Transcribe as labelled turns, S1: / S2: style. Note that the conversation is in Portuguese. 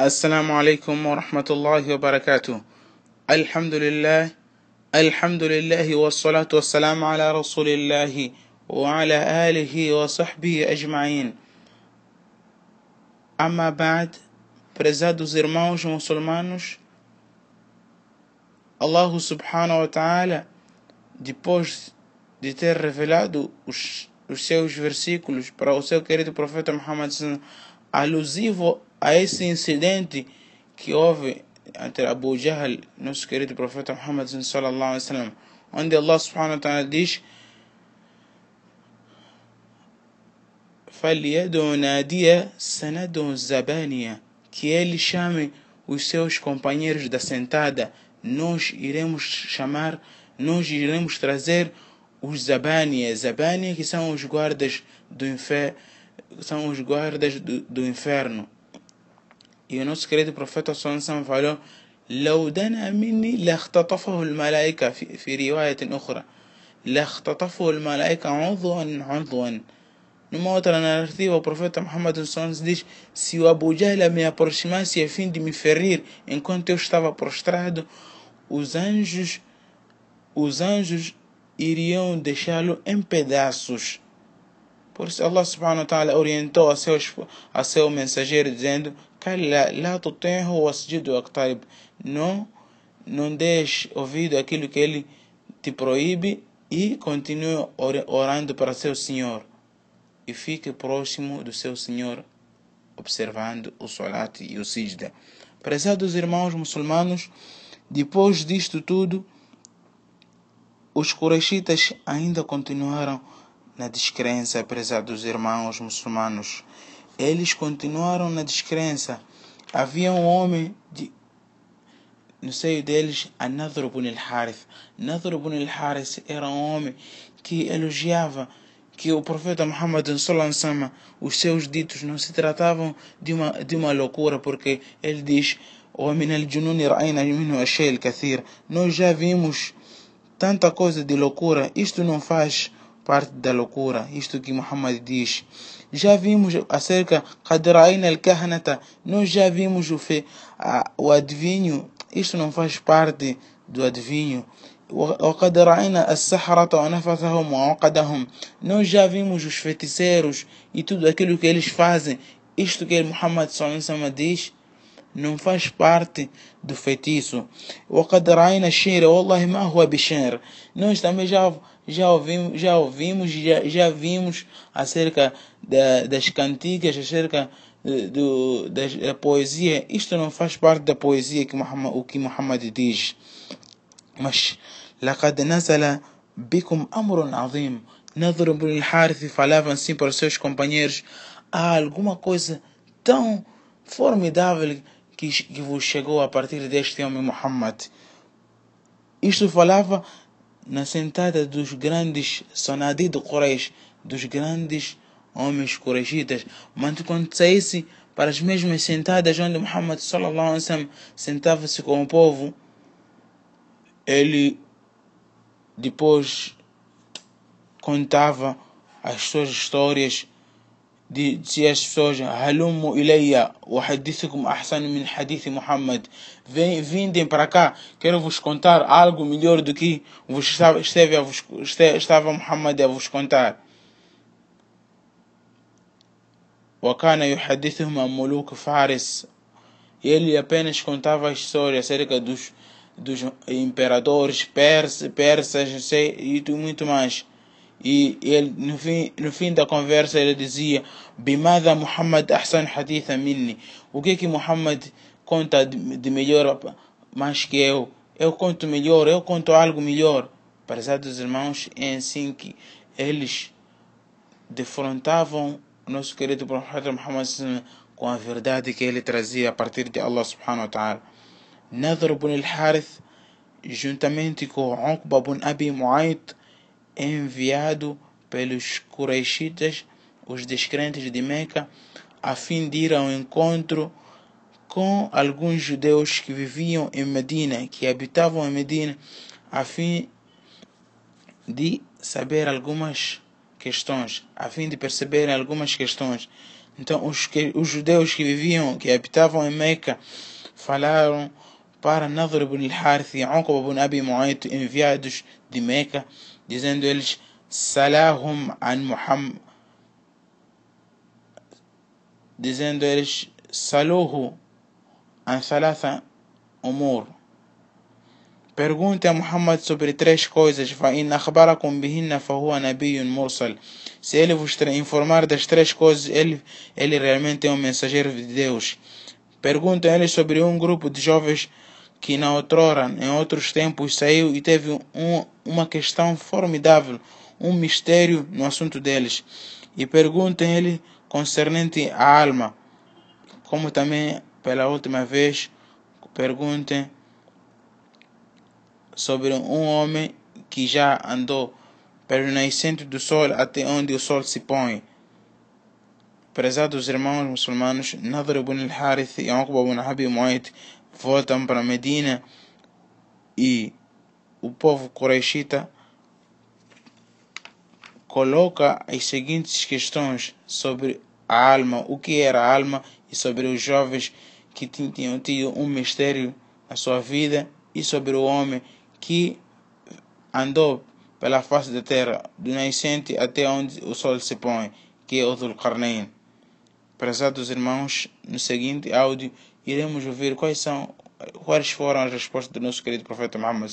S1: السلام عليكم ورحمة الله وبركاته. الحمد لله الحمد لله والصلاة والسلام على رسول الله وعلى آله وصحبه أجمعين. أما بعد برزادو زرماوش مسلمانوش الله سبحانه وتعالى depois de ter revelado os, os seus versículos para o seu querido profeta Muhammad alusivo a esse incidente que houve entre Abu Jahl, nosso querido profeta Muhammad sallallahu alaihi wasallam, onde Allah subhanahu wa ta'ala diz: zabania", que ele chame os seus companheiros da sentada, nós iremos chamar, nós iremos trazer os zabania, zabania que são os guardas do inferno, são os guardas do, do inferno. يونس كريت بروفيت صلى الله عليه وسلم لو دنا مني لاختطفه الملائكة في, في رواية أخرى لاختطفه الملائكة عضوا عضوا نموت أنا أرثيه وبروفيت محمد صلى الله عليه وسلم سوى بجالة من أبرشماس يفين دي مفرير إن كنت أشتفى برشتراد وزنجج وزنجج إريون دشالو إن بداسوش Por isso Allah subhanahu wa ta'ala orientou a, seus, a seu mensageiro dizendo não, não deixe ouvido aquilo que ele te proíbe e continue orando para seu Senhor. E fique próximo do seu Senhor, observando o Salat e o Sijda. Prezados irmãos muçulmanos, depois disto tudo, os Quraishitas ainda continuaram na descrença, prezados irmãos muçulmanos. Eles continuaram na descrença. Havia um homem de, no seio deles, a Nadr ibn al-Harith. Nadr ibn al-Harith era um homem que elogiava que o profeta Muhammad sallallahu os seus ditos não se tratavam de uma de uma loucura, porque ele diz: ومن الجنون رأينا منه الشيء الكثير. Nós já vimos tanta coisa de loucura. Isto não faz parte da loucura. Isto que Muhammad diz. Já vimos acerca Qadraina al-Kahnata. Nós já vimos o, fe, a, o adivinho. Isto não faz parte do adivinho. وقد رأينا السحرة ونفثهم وعقدهم Nós já vimos os feiticeiros e tudo aquilo que eles fazem. Isto que Muhammad sallallahu diz não faz parte do feitiço. وقد رأينا الشعر والله ما هو بشعر. Nós também já já ouvimos, já ouvimos, já, já vimos acerca da, das cantigas, acerca do, da, da poesia. Isto não faz parte da poesia que Muhammad, o que Muhammad diz. Mas لقد نزل بكم أمر عظيم. Nadr ibn al-Harith falava assim para os seus companheiros: há alguma coisa tão formidável que, que vos chegou a partir deste homem Muhammad. Isto falava na sentada dos grandes Sonadi de Quraysh, dos grandes homens Qurayshitas. Mas quando saísse para as mesmas sentadas onde Muhammad sentava-se com o povo, ele depois contava as suas histórias dizia às pessoas Halumu ilayya wa hadithukum ahsan min hadith Muhammad vindem para cá quero vos contar algo melhor do que vos estava, esteve a vos, estava Muhammad a vos contar وكان يحدثهم عن ملوك فارس ele apenas contava a história acerca dos, dos imperadores persas, persas e muito mais e ele, no, fim, no fim da conversa ele dizia Bimada Muhammad Ahsan Haditha Minni O que que Muhammad conta de, de melhor mais que eu? Eu conto melhor, eu conto algo melhor. Prezados irmãos, é assim que eles defrontavam nosso querido profeta Muhammad com a verdade que ele trazia a partir de Allah subhanahu wa ta'ala. Nadr ibn al-Harith juntamente com Uqba ibn Abi Mu'ayt enviado pelos Quraishitas, os descrentes de Meca, a fim de ir ao encontro com alguns judeus que viviam em Medina, que habitavam em Medina, a fim de saber algumas questões, a fim de perceber algumas questões. Então os, que, os judeus que viviam, que habitavam em Meca, falaram para Nadr ibn al-Harith e Uqba ibn Abi Mu'ayt, enviados de Meca, dizendo eles, Salahum an Muhammad, dizendo eles, Saluhu an Thalatha Umur. Pergunte a Muhammad sobre três coisas. فإن أخبركم بهن فهو نبي مرسل. Se ele vos informar das três coisas, ele, ele realmente é um mensageiro de Deus. Pergunte a ele sobre um grupo de jovens que na outrora, em outros tempos, saiu e teve um, uma questão formidável, um mistério no assunto deles. E perguntem ele concernente à alma, como também pela última vez perguntem sobre um homem que já andou pelo nascente do sol até onde o sol se põe. Prezados irmãos muçulmanos, Nadr ibn al-Harith e Uqba ibn Abi Muayt voltam para Medina e o povo Qurayshita coloca as seguintes questões sobre a alma, o que era a alma e sobre os jovens que tinham tido um mistério na sua vida e sobre o homem que andou pela face da terra, do nascente até onde o sol se põe, que é o Dhul-Qarnayn. Prezados irmãos, no seguinte áudio iremos ouvir quais são quais foram as respostas do nosso querido profeta Muhammad.